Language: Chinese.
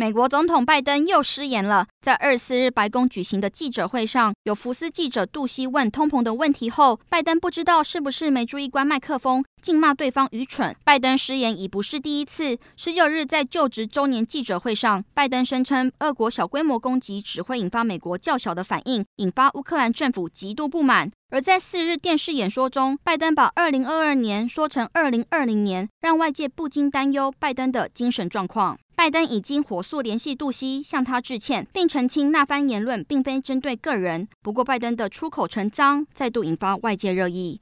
美国总统拜登又失言了。在二十四日白宫举行的记者会上，有福斯记者杜西问通膨的问题后，拜登不知道是不是没注意关麦克风，竟骂对方愚蠢。拜登失言已不是第一次。十九日在就职周年记者会上，拜登声称俄国小规模攻击只会引发美国较小的反应，引发乌克兰政府极度不满。而在四日电视演说中，拜登把二零二二年说成二零二零年，让外界不禁担忧拜登的精神状况。拜登已经火速联系杜西，向他致歉，并澄清那番言论并非针对个人。不过，拜登的出口成脏再度引发外界热议。